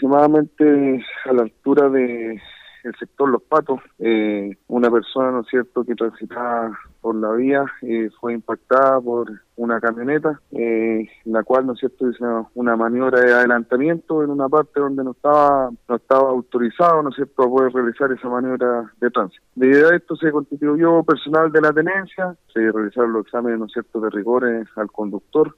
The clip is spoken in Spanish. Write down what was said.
aproximadamente a la altura de el sector Los Patos, eh, una persona, ¿no es cierto?, que transitaba por la vía eh, fue impactada por una camioneta, eh, la cual, ¿no es cierto?, hizo una maniobra de adelantamiento en una parte donde no estaba no estaba autorizado, ¿no es cierto?, a poder realizar esa maniobra de tránsito. Debido a esto se constituyó personal de la tenencia, se realizaron los exámenes, ¿no es cierto?, de rigores al conductor,